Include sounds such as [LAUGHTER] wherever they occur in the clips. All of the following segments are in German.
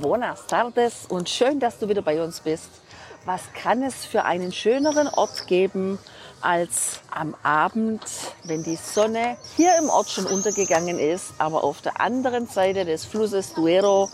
buenas tardes und schön, dass du wieder bei uns bist. Was kann es für einen schöneren Ort geben als am Abend, wenn die Sonne hier im Ort schon untergegangen ist, aber auf der anderen Seite des Flusses Duero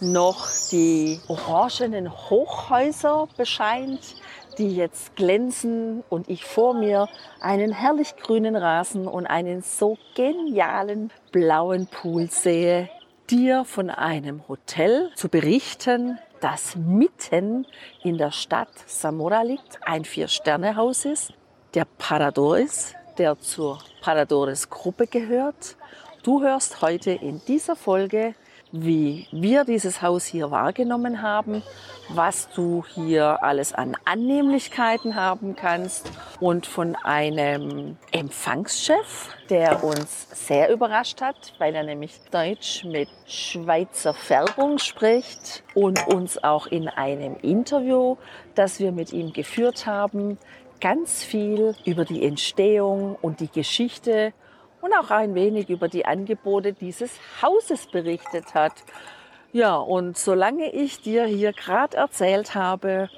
noch die orangenen Hochhäuser bescheint, die jetzt glänzen und ich vor mir einen herrlich grünen Rasen und einen so genialen blauen Pool sehe, dir von einem Hotel zu berichten, das mitten in der Stadt Zamora liegt, ein Vier-Sterne-Haus ist, der Parador ist, der zur Paradores-Gruppe gehört. Du hörst heute in dieser Folge wie wir dieses Haus hier wahrgenommen haben, was du hier alles an Annehmlichkeiten haben kannst. Und von einem Empfangschef, der uns sehr überrascht hat, weil er nämlich Deutsch mit Schweizer Färbung spricht und uns auch in einem Interview, das wir mit ihm geführt haben, ganz viel über die Entstehung und die Geschichte und auch ein wenig über die Angebote dieses Hauses berichtet hat. Ja, und solange ich dir hier gerade erzählt habe,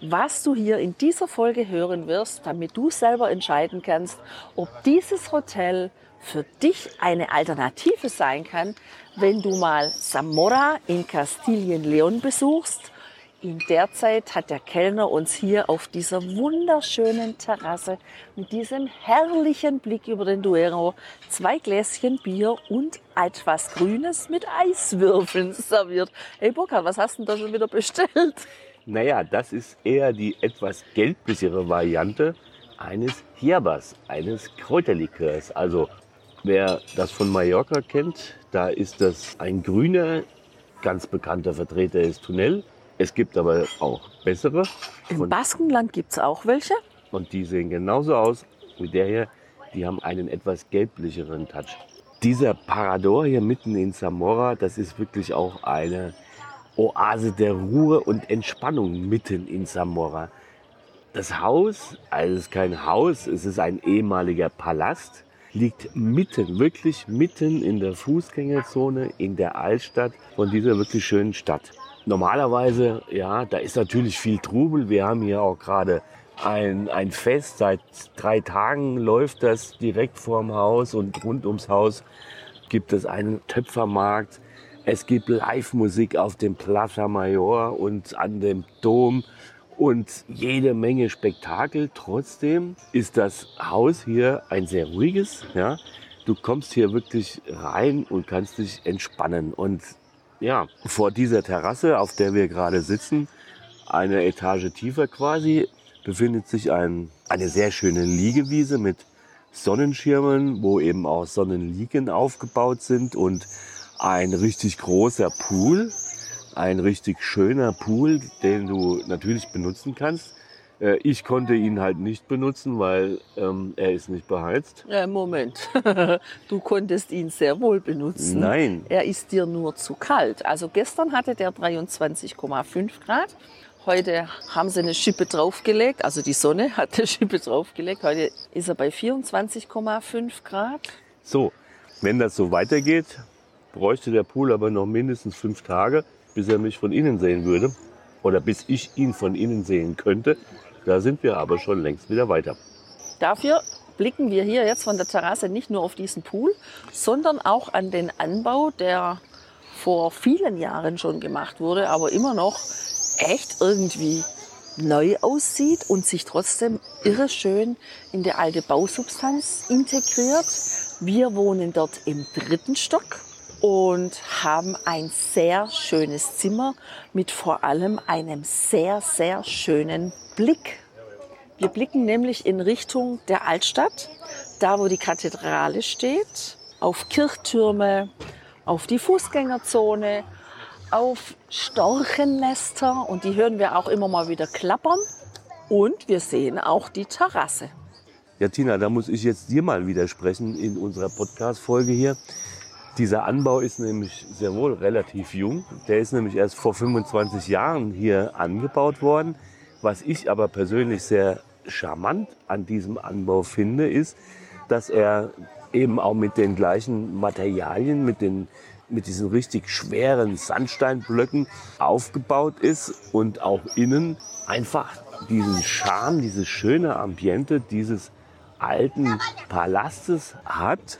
was du hier in dieser Folge hören wirst, damit du selber entscheiden kannst, ob dieses Hotel für dich eine Alternative sein kann, wenn du mal Zamora in Kastilien-Leon besuchst in der Zeit hat der Kellner uns hier auf dieser wunderschönen Terrasse mit diesem herrlichen Blick über den Duero zwei Gläschen Bier und etwas Grünes mit Eiswürfeln [LAUGHS] serviert. Hey Burkhard, was hast du denn da schon wieder bestellt? Naja, das ist eher die etwas gelblichere Variante eines Hierbas, eines Kräuterlikörs. Also wer das von Mallorca kennt, da ist das ein grüner, ganz bekannter Vertreter ist Tunnel. Es gibt aber auch bessere. Im Baskenland gibt es auch welche. Und die sehen genauso aus wie der hier. Die haben einen etwas gelblicheren Touch. Dieser Parador hier mitten in Zamora, das ist wirklich auch eine Oase der Ruhe und Entspannung mitten in Zamora. Das Haus, also es ist kein Haus, es ist ein ehemaliger Palast, liegt mitten, wirklich mitten in der Fußgängerzone in der Altstadt von dieser wirklich schönen Stadt. Normalerweise, ja, da ist natürlich viel Trubel. Wir haben hier auch gerade ein, ein Fest. Seit drei Tagen läuft das direkt vorm Haus und rund ums Haus gibt es einen Töpfermarkt. Es gibt Live-Musik auf dem Plaza Mayor und an dem Dom und jede Menge Spektakel. Trotzdem ist das Haus hier ein sehr ruhiges. Ja? Du kommst hier wirklich rein und kannst dich entspannen. Und ja, vor dieser Terrasse, auf der wir gerade sitzen, eine Etage tiefer quasi, befindet sich ein, eine sehr schöne Liegewiese mit Sonnenschirmen, wo eben auch Sonnenliegen aufgebaut sind und ein richtig großer Pool, ein richtig schöner Pool, den du natürlich benutzen kannst. Äh, ich konnte ihn halt nicht benutzen, weil ähm, er ist nicht beheizt. Äh, Moment, [LAUGHS] du konntest ihn sehr wohl benutzen. Nein. Er ist dir nur zu kalt. Also gestern hatte der 23,5 Grad. Heute haben sie eine Schippe draufgelegt, also die Sonne [LAUGHS] hat eine Schippe draufgelegt. Heute ist er bei 24,5 Grad. So, wenn das so weitergeht, bräuchte der Pool aber noch mindestens fünf Tage, bis er mich von innen sehen würde. Oder bis ich ihn von innen sehen könnte. Da sind wir aber schon längst wieder weiter. Dafür blicken wir hier jetzt von der Terrasse nicht nur auf diesen Pool, sondern auch an den Anbau, der vor vielen Jahren schon gemacht wurde, aber immer noch echt irgendwie neu aussieht und sich trotzdem irre schön in die alte Bausubstanz integriert. Wir wohnen dort im dritten Stock und haben ein sehr schönes Zimmer mit vor allem einem sehr, sehr schönen Blick. Wir blicken nämlich in Richtung der Altstadt, da wo die Kathedrale steht, auf Kirchtürme, auf die Fußgängerzone, auf Storchennester und die hören wir auch immer mal wieder klappern. Und wir sehen auch die Terrasse. Ja, Tina, da muss ich jetzt dir mal widersprechen in unserer Podcast-Folge hier. Dieser Anbau ist nämlich sehr wohl relativ jung. Der ist nämlich erst vor 25 Jahren hier angebaut worden. Was ich aber persönlich sehr charmant an diesem Anbau finde, ist, dass er eben auch mit den gleichen Materialien, mit, den, mit diesen richtig schweren Sandsteinblöcken aufgebaut ist und auch innen einfach diesen Charme, dieses schöne Ambiente dieses alten Palastes hat,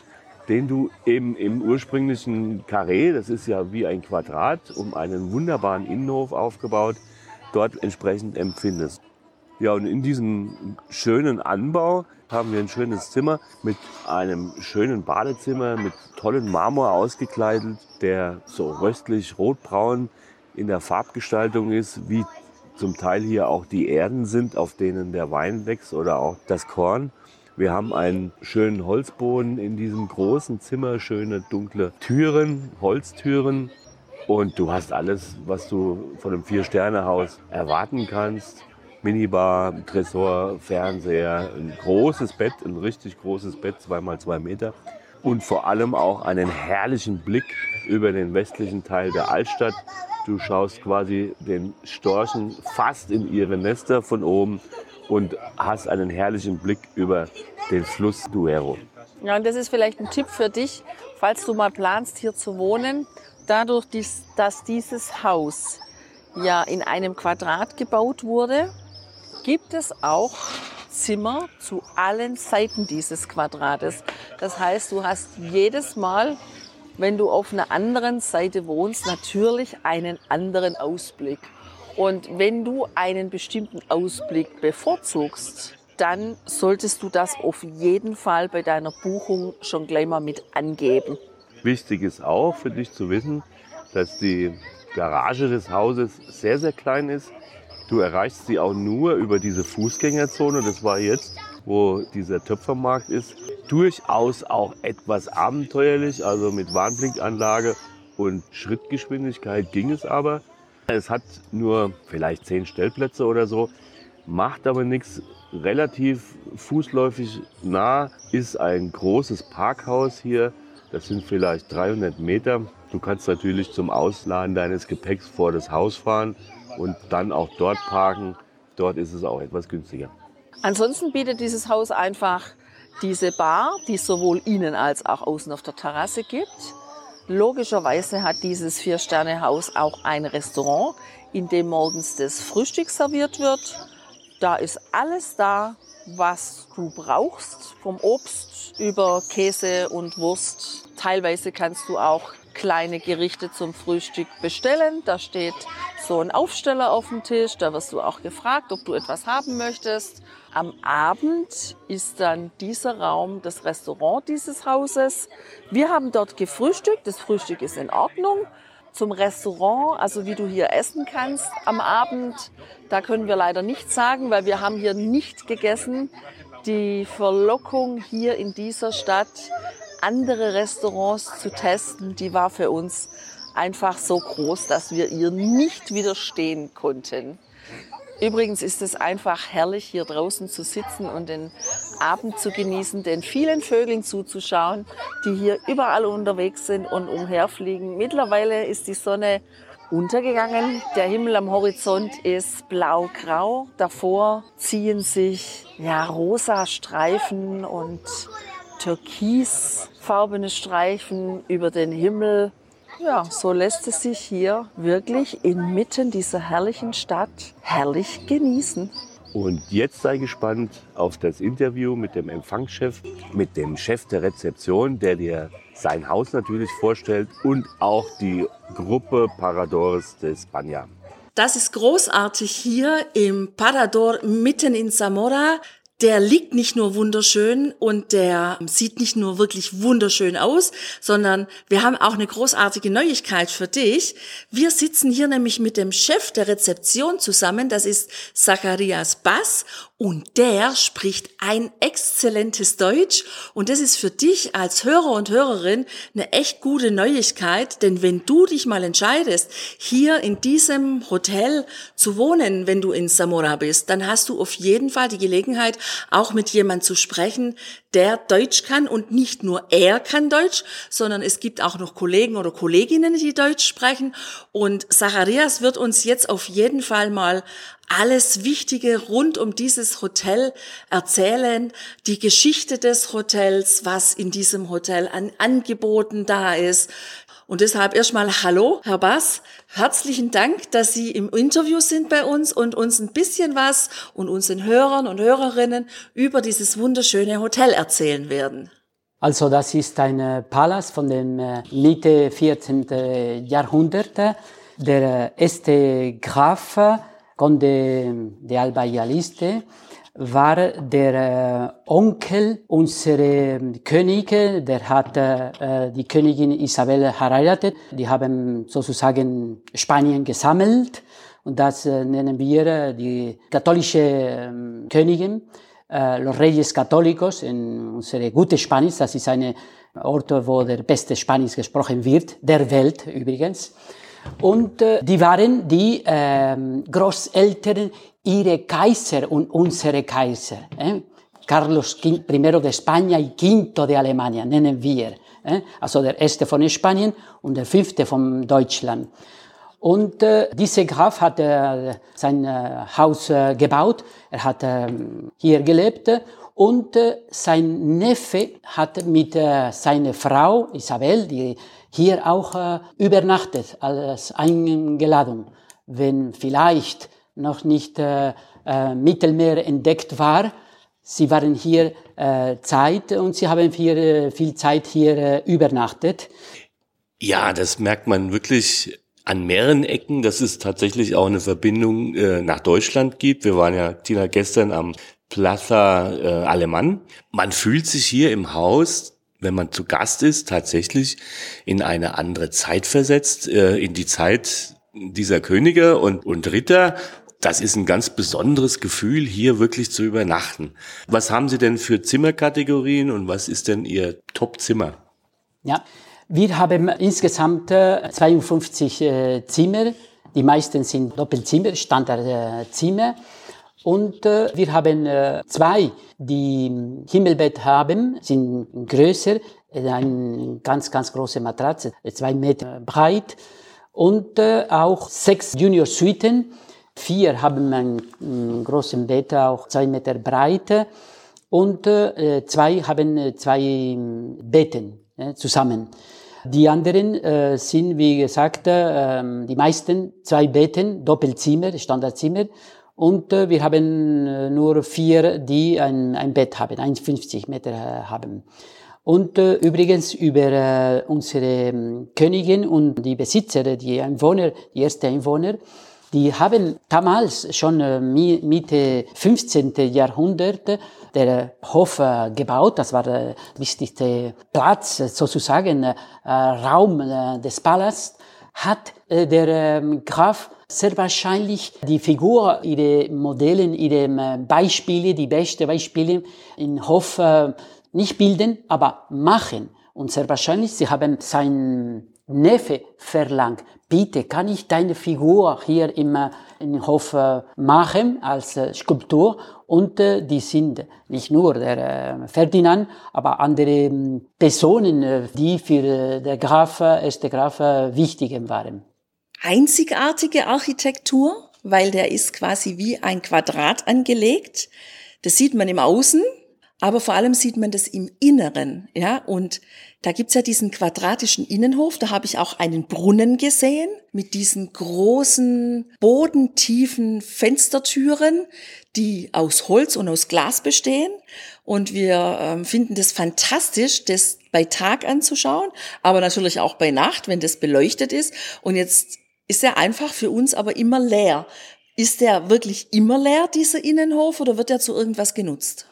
den du eben im ursprünglichen Karree, das ist ja wie ein Quadrat, um einen wunderbaren Innenhof aufgebaut, dort entsprechend empfindest. Ja, und in diesem schönen Anbau haben wir ein schönes Zimmer mit einem schönen Badezimmer mit tollen Marmor ausgekleidet, der so röstlich rotbraun in der Farbgestaltung ist, wie zum Teil hier auch die Erden sind, auf denen der Wein wächst oder auch das Korn. Wir haben einen schönen Holzboden in diesem großen Zimmer, schöne dunkle Türen, Holztüren. Und du hast alles, was du von einem Vier-Sterne-Haus erwarten kannst. Minibar, Tresor, Fernseher, ein großes Bett, ein richtig großes Bett, zweimal zwei Meter. Und vor allem auch einen herrlichen Blick über den westlichen Teil der Altstadt. Du schaust quasi den Storchen fast in ihre Nester von oben und hast einen herrlichen Blick über den Fluss Duero. Ja, und das ist vielleicht ein Tipp für dich, falls du mal planst, hier zu wohnen. Dadurch, dass dieses Haus ja in einem Quadrat gebaut wurde, gibt es auch Zimmer zu allen Seiten dieses Quadrates. Das heißt, du hast jedes Mal, wenn du auf einer anderen Seite wohnst, natürlich einen anderen Ausblick. Und wenn du einen bestimmten Ausblick bevorzugst, dann solltest du das auf jeden Fall bei deiner Buchung schon gleich mal mit angeben. Wichtig ist auch für dich zu wissen, dass die Garage des Hauses sehr, sehr klein ist. Du erreichst sie auch nur über diese Fußgängerzone. Das war jetzt, wo dieser Töpfermarkt ist, durchaus auch etwas abenteuerlich. Also mit Warnblinkanlage und Schrittgeschwindigkeit ging es aber. Es hat nur vielleicht zehn Stellplätze oder so, macht aber nichts. Relativ fußläufig nah ist ein großes Parkhaus hier. Das sind vielleicht 300 Meter. Du kannst natürlich zum Ausladen deines Gepäcks vor das Haus fahren und dann auch dort parken. Dort ist es auch etwas günstiger. Ansonsten bietet dieses Haus einfach diese Bar, die es sowohl innen als auch außen auf der Terrasse gibt. Logischerweise hat dieses Vier-Sterne-Haus auch ein Restaurant, in dem morgens das Frühstück serviert wird. Da ist alles da, was du brauchst, vom Obst über Käse und Wurst. Teilweise kannst du auch kleine Gerichte zum Frühstück bestellen. Da steht so ein Aufsteller auf dem Tisch, da wirst du auch gefragt, ob du etwas haben möchtest. Am Abend ist dann dieser Raum das Restaurant dieses Hauses. Wir haben dort gefrühstückt, das Frühstück ist in Ordnung. Zum Restaurant, also wie du hier essen kannst am Abend, da können wir leider nichts sagen, weil wir haben hier nicht gegessen. Die Verlockung hier in dieser Stadt, andere Restaurants zu testen, die war für uns einfach so groß, dass wir ihr nicht widerstehen konnten. Übrigens ist es einfach herrlich, hier draußen zu sitzen und den Abend zu genießen, den vielen Vögeln zuzuschauen, die hier überall unterwegs sind und umherfliegen. Mittlerweile ist die Sonne untergegangen. Der Himmel am Horizont ist blau-grau. Davor ziehen sich ja rosa Streifen und türkisfarbene Streifen über den Himmel. Ja, so lässt es sich hier wirklich inmitten dieser herrlichen Stadt herrlich genießen. Und jetzt sei gespannt auf das Interview mit dem Empfangschef, mit dem Chef der Rezeption, der dir sein Haus natürlich vorstellt und auch die Gruppe Paradores de España. Das ist großartig hier im Parador mitten in Zamora der liegt nicht nur wunderschön und der sieht nicht nur wirklich wunderschön aus, sondern wir haben auch eine großartige Neuigkeit für dich. Wir sitzen hier nämlich mit dem Chef der Rezeption zusammen, das ist Zacharias Bass Und der spricht ein exzellentes Deutsch. Und das ist für dich als Hörer und Hörerin eine echt gute Neuigkeit. Denn wenn du dich mal entscheidest, hier in diesem Hotel zu wohnen, wenn du in Samora bist, dann hast du auf jeden Fall die Gelegenheit, auch mit jemand zu sprechen, der Deutsch kann und nicht nur er kann Deutsch, sondern es gibt auch noch Kollegen oder Kolleginnen, die Deutsch sprechen. Und Zacharias wird uns jetzt auf jeden Fall mal alles Wichtige rund um dieses Hotel erzählen, die Geschichte des Hotels, was in diesem Hotel an Angeboten da ist. Und deshalb erstmal Hallo, Herr Bass. Herzlichen Dank, dass Sie im Interview sind bei uns und uns ein bisschen was und unseren Hörern und Hörerinnen über dieses wunderschöne Hotel erzählen werden. Also das ist ein Palast von dem äh, Mitte 14. Jahrhundert. Der erste Graf Conde de Alba y Aliste, war der äh, Onkel unserer Könige, der hat äh, die Königin Isabel heiratet. Die haben sozusagen Spanien gesammelt und das äh, nennen wir die katholische äh, Königin, los Reyes Católicos in unsere gute Spanisch. Das ist eine Ort, wo der beste Spanisch gesprochen wird, der Welt übrigens. Und äh, die waren die äh, Großeltern ihre Kaiser und unsere Kaiser. Eh? Carlos I de España y Quinto de Alemania nennen wir. Eh? Also der erste von Spanien und der fünfte von Deutschland. Und äh, dieser Graf hat äh, sein äh, Haus äh, gebaut. Er hat äh, hier gelebt und äh, sein Neffe hat mit äh, seiner Frau Isabel, die hier auch äh, übernachtet als eingeladen, wenn vielleicht noch nicht Mittelmeer entdeckt war. Sie waren hier Zeit und sie haben hier viel Zeit hier übernachtet. Ja, das merkt man wirklich an mehreren Ecken, dass es tatsächlich auch eine Verbindung äh, nach Deutschland gibt. Wir waren ja, Tina, gestern am Plaza äh, Alemann. Man fühlt sich hier im Haus wenn man zu Gast ist, tatsächlich in eine andere Zeit versetzt, äh, in die Zeit dieser Könige und, und Ritter. Das ist ein ganz besonderes Gefühl, hier wirklich zu übernachten. Was haben Sie denn für Zimmerkategorien und was ist denn Ihr Top-Zimmer? Ja, wir haben insgesamt 52 äh, Zimmer. Die meisten sind Doppelzimmer, Standardzimmer. Und äh, wir haben äh, zwei, die Himmelbett haben, sind größer, äh, eine ganz, ganz große Matratze, zwei Meter breit und äh, auch sechs Junior Suiten. Vier haben ein, ein großes Bett, auch zwei Meter breit und äh, zwei haben äh, zwei Betten äh, zusammen. Die anderen äh, sind, wie gesagt, äh, die meisten zwei Betten, Doppelzimmer, Standardzimmer und äh, wir haben äh, nur vier, die ein, ein Bett haben, 1,50 Meter äh, haben. Und äh, übrigens über äh, unsere äh, Königin und die Besitzer, die Einwohner, die ersten Einwohner, die haben damals schon äh, Mitte 15. Jahrhundert der Hof äh, gebaut. Das war der wichtigste Platz, sozusagen äh, Raum äh, des Palastes. Hat äh, der äh, Graf sehr wahrscheinlich die Figur, ihre Modellen, ihre äh, Beispiele, die besten Beispiele in Hof äh, nicht bilden, aber machen. Und sehr wahrscheinlich, sie haben sein Neffe verlangt, bitte, kann ich deine Figur hier im, äh, im Hof machen als Skulptur? Und die sind nicht nur der Ferdinand, aber andere ähm, Personen, die für der Graf, erste Graf wichtig waren einzigartige Architektur, weil der ist quasi wie ein Quadrat angelegt. Das sieht man im Außen, aber vor allem sieht man das im Inneren, ja. Und da gibt's ja diesen quadratischen Innenhof. Da habe ich auch einen Brunnen gesehen mit diesen großen bodentiefen Fenstertüren, die aus Holz und aus Glas bestehen. Und wir ähm, finden das fantastisch, das bei Tag anzuschauen, aber natürlich auch bei Nacht, wenn das beleuchtet ist. Und jetzt ist er einfach für uns aber immer leer. Ist der wirklich immer leer, dieser Innenhof, oder wird er zu irgendwas genutzt?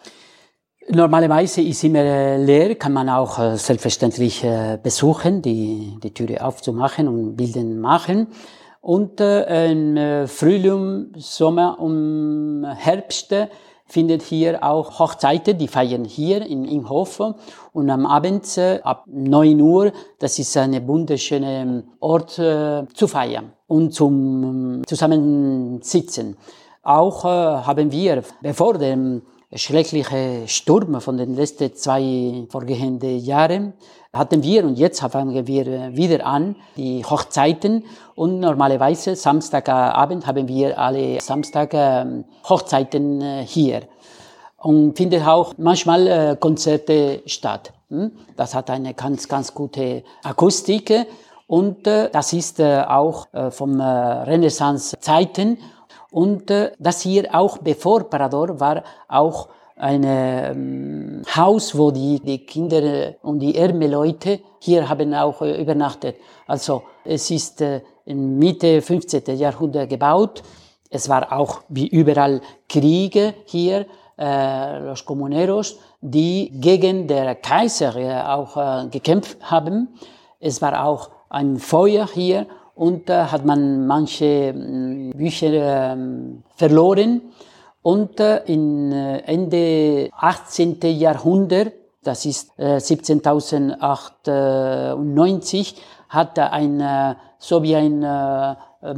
Normalerweise ist immer äh, leer, kann man auch äh, selbstverständlich äh, besuchen, die, die Türe aufzumachen und Bilden machen. Und im Frühling, Sommer und Herbst findet hier auch Hochzeiten, die feiern hier in, im Hof. Und am Abend ab 9 Uhr, das ist ein wunderschöner Ort äh, zu feiern und zum Zusammensitzen. Auch haben wir, bevor dem schreckliche Sturm von den letzten zwei vorgehenden Jahren hatten wir und jetzt fangen wir wieder an, die Hochzeiten und normalerweise Samstagabend haben wir alle Samstag ähm, Hochzeiten äh, hier und findet auch manchmal äh, Konzerte statt. Hm? Das hat eine ganz, ganz gute Akustik und äh, das ist auch vom Renaissance-Zeiten und äh, das hier auch bevor Parador war auch ein ähm, Haus, wo die, die Kinder und die ärmen Leute hier haben auch äh, übernachtet. Also es ist äh, in Mitte 15. Jahrhundert gebaut. Es war auch wie überall Kriege hier, äh, los Comuneros, die gegen der Kaiser äh, auch äh, gekämpft haben. Es war auch ein Feuer hier und da hat man manche mm, Bücher ähm, verloren. Und äh, in äh, Ende 18. Jahrhundert, das ist 1798, äh, hat ein, so wie ein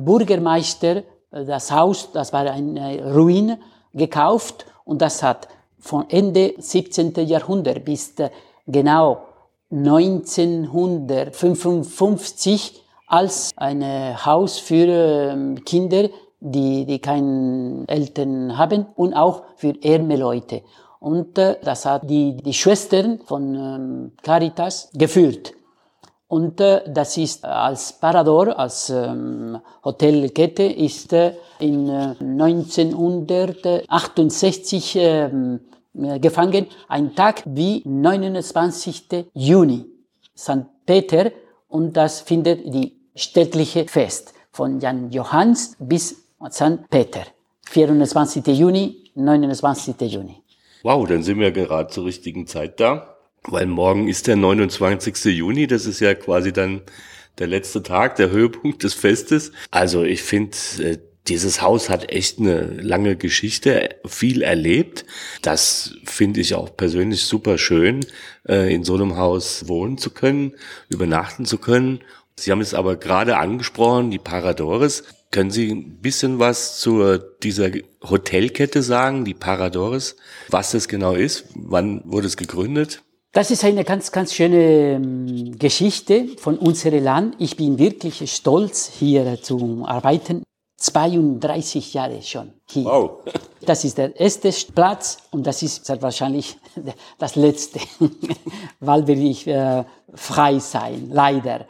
Bürgermeister das Haus, das war eine Ruine, gekauft und das hat von Ende 17. Jahrhundert bis genau 1955 als ein Haus für ähm, Kinder, die, die keine Eltern haben und auch für ärme Leute. Und äh, das hat die, die Schwestern von ähm, Caritas geführt. Und äh, das ist als Parador, als ähm, Hotelkette, ist äh, in äh, 1968 äh, gefangen, ein Tag wie 29. Juni, St. Peter, und das findet die städtliche Fest von Jan Johanns bis St. Peter. 24. Juni, 29. Juni. Wow, dann sind wir gerade zur richtigen Zeit da, weil morgen ist der 29. Juni, das ist ja quasi dann der letzte Tag, der Höhepunkt des Festes. Also ich finde, äh, dieses Haus hat echt eine lange Geschichte, viel erlebt. Das finde ich auch persönlich super schön, äh, in so einem Haus wohnen zu können, übernachten zu können Sie haben es aber gerade angesprochen, die Paradores. Können Sie ein bisschen was zu dieser Hotelkette sagen, die Paradores? Was das genau ist? Wann wurde es gegründet? Das ist eine ganz, ganz schöne ähm, Geschichte von unserem Land. Ich bin wirklich stolz, hier zu arbeiten. 32 Jahre schon hier. Wow. [LAUGHS] Das ist der erste Platz und das ist wahrscheinlich [LAUGHS] das letzte, [LAUGHS] weil will ich äh, frei sein, leider.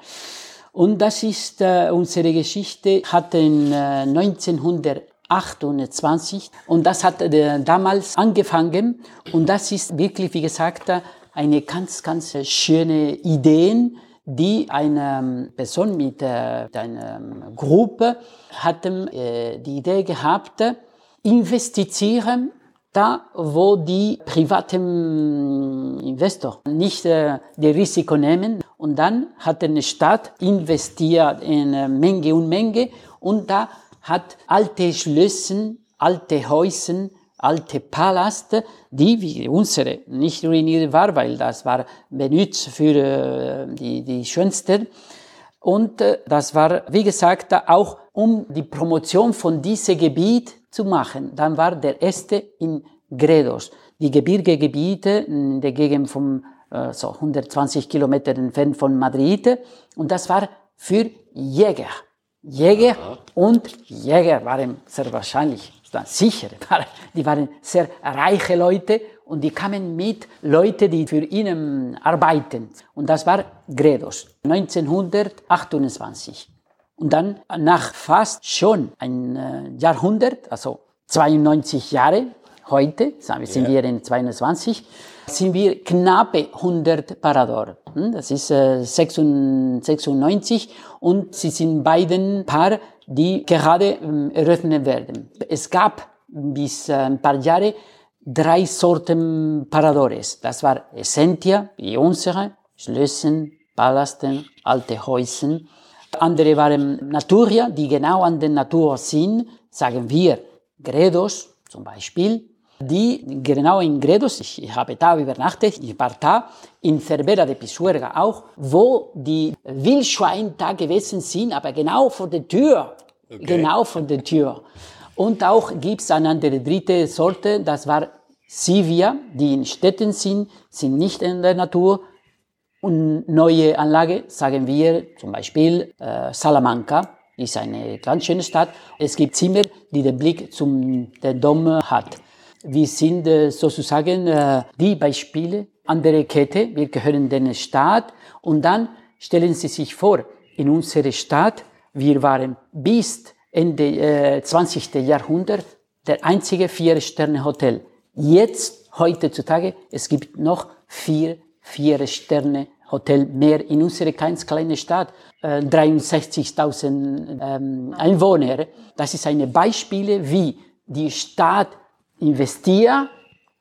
Und das ist äh, unsere Geschichte, hat in äh, 1928 und das hat äh, damals angefangen und das ist wirklich, wie gesagt, eine ganz, ganz schöne Idee, die eine ähm, Person mit äh, einer ähm, Gruppe hatten äh, die Idee gehabt, investieren da, wo die privaten Investor nicht äh, die Risiko nehmen. Und dann hat eine Stadt investiert in äh, Menge und Menge und da hat alte Schlösser, alte Häuser, alte Paläste, die wie unsere nicht ruiniert war, weil das war benutzt für äh, die, die schönsten. Und äh, das war, wie gesagt, auch um die Promotion von diesem Gebiet zu machen. Dann war der erste in Gredos. Die Gebirgegebiete in der Gegend äh, so 120 Kilometer entfernt von Madrid. Und das war für Jäger. Jäger Aha. und Jäger waren sehr wahrscheinlich, sicher, [LAUGHS] die waren sehr reiche Leute und die kamen mit Leute, die für ihnen arbeiten. Und das war Gredos, 1928. Und dann nach fast schon ein äh, Jahrhundert, also 92 Jahre, heute, sind wir in 22, sind wir knappe 100 Parador. Hm, das ist 96 und sie sind beiden Paar, die gerade ähm, eröffnet werden. Es gab bis äh, ein paar Jahre drei Sorten Paradores. Das war Essentia, wie unsere, Schlössen, Palasten, alte Häuser. Andere waren Naturia, die genau an der Natur sind, sagen wir Gredos zum Beispiel. Die genau in Gredos, ich habe da übernachtet, ich war da, in Cervera de Pisuerga auch, wo die Wildschweine da gewesen sind, aber genau vor der Tür. Okay. Genau vor der Tür. Und auch gibt's eine andere dritte Sorte, das war Sivia, die in Städten sind, sind nicht in der Natur. Und neue Anlage, sagen wir zum Beispiel äh, Salamanca, ist eine ganz schöne Stadt. Es gibt Zimmer, die den Blick zum der Dom hat. Wir sind äh, sozusagen äh, die Beispiele andere Kette. Wir gehören den Staat. Und dann stellen Sie sich vor, in unserer Stadt, wir waren bis Ende äh, 20. Jahrhundert der einzige Vier-Sterne-Hotel. Jetzt, heutzutage, es gibt noch vier Vier-Sterne-Hotel mehr in unserer ganz kleinen Stadt. Äh, 63.000 ähm, Einwohner. Das ist ein Beispiel, wie die Stadt investiert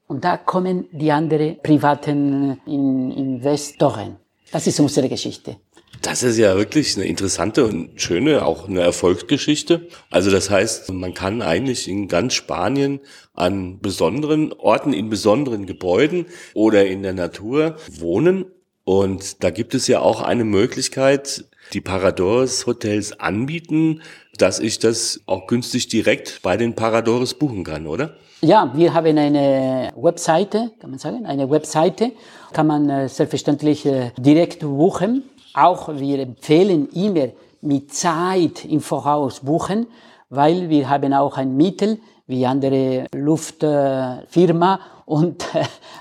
und da kommen die anderen privaten Investoren. Das ist unsere Geschichte. Das ist ja wirklich eine interessante und schöne, auch eine Erfolgsgeschichte. Also das heißt, man kann eigentlich in ganz Spanien an besonderen Orten, in besonderen Gebäuden oder in der Natur wohnen. Und da gibt es ja auch eine Möglichkeit, die Paradores Hotels anbieten, dass ich das auch günstig direkt bei den Paradores buchen kann, oder? Ja, wir haben eine Webseite, kann man sagen, eine Webseite, kann man äh, selbstverständlich äh, direkt buchen. Auch wir empfehlen immer mit Zeit im Voraus buchen, weil wir haben auch ein Mittel wie andere Luftfirma und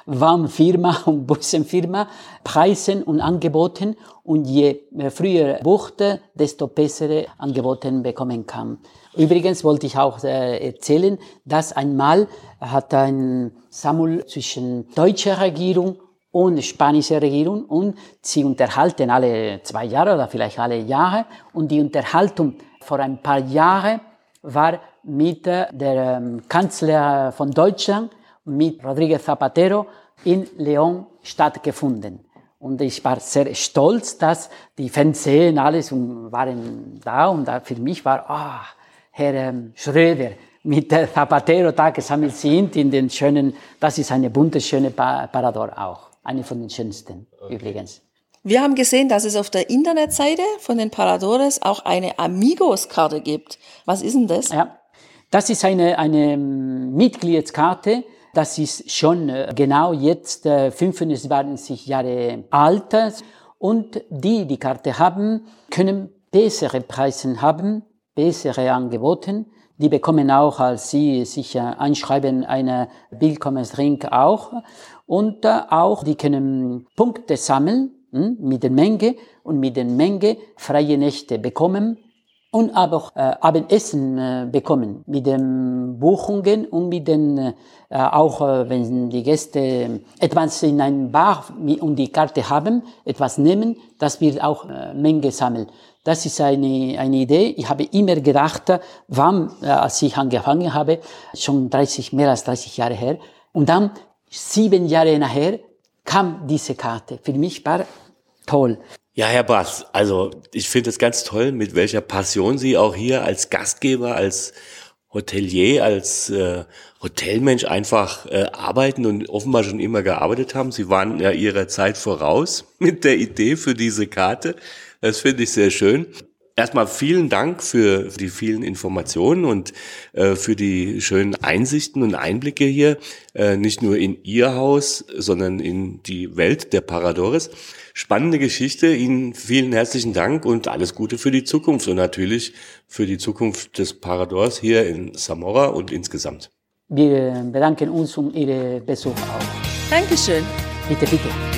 Warmfirma [LAUGHS] und Bussenfirma Preisen und Angeboten und je früher buchte, desto bessere Angebote bekommen kann. Übrigens wollte ich auch äh, erzählen, dass einmal hat ein Sammel zwischen deutscher Regierung und spanischer Regierung und sie unterhalten alle zwei Jahre oder vielleicht alle Jahre und die Unterhaltung vor ein paar Jahren war mit äh, der ähm, Kanzler von Deutschland, mit Rodríguez Zapatero in León stattgefunden. Und ich war sehr stolz, dass die Fernsehen alles waren da und für mich war, ah, oh, Herr ähm, Schröder mit der Zapatero da gesammelt sind in den schönen, das ist eine bunte, schöne Parador auch. Eine von den schönsten okay. übrigens. Wir haben gesehen, dass es auf der Internetseite von den Paradores auch eine Amigos-Karte gibt. Was ist denn das? Ja, das ist eine, eine ähm, Mitgliedskarte. Das ist schon äh, genau jetzt 25 äh, Jahre alt. Und die, die Karte haben, können bessere Preise haben, bessere Angebote. Die bekommen auch, als sie sich einschreiben, eine Willkommens Drink auch. Und äh, auch, die können Punkte sammeln hm, mit der Menge und mit der Menge freie Nächte bekommen und aber äh, Abendessen äh, bekommen mit den Buchungen und mit den äh, auch äh, wenn die Gäste etwas in einem Bar und die Karte haben, etwas nehmen, das wird auch äh, Menge sammeln. Das ist eine, eine Idee. Ich habe immer gedacht, wann, äh, als ich angefangen habe, schon 30, mehr als 30 Jahre her. Und dann, sieben Jahre nachher, kam diese Karte. Für mich war toll. Ja, Herr Bass, also ich finde es ganz toll, mit welcher Passion Sie auch hier als Gastgeber, als Hotelier, als äh, Hotelmensch einfach äh, arbeiten und offenbar schon immer gearbeitet haben. Sie waren ja Ihrer Zeit voraus [LAUGHS] mit der Idee für diese Karte. Das finde ich sehr schön. Erstmal vielen Dank für die vielen Informationen und äh, für die schönen Einsichten und Einblicke hier, äh, nicht nur in Ihr Haus, sondern in die Welt der Paradores. Spannende Geschichte. Ihnen vielen herzlichen Dank und alles Gute für die Zukunft und natürlich für die Zukunft des Paradors hier in Samora und insgesamt. Wir bedanken uns um Ihren Besuch auch. Dankeschön. Bitte, bitte.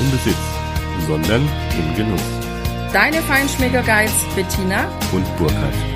im Besitz, sondern im Genuss. Deine Feinschmecker Guides Bettina und Burkhard.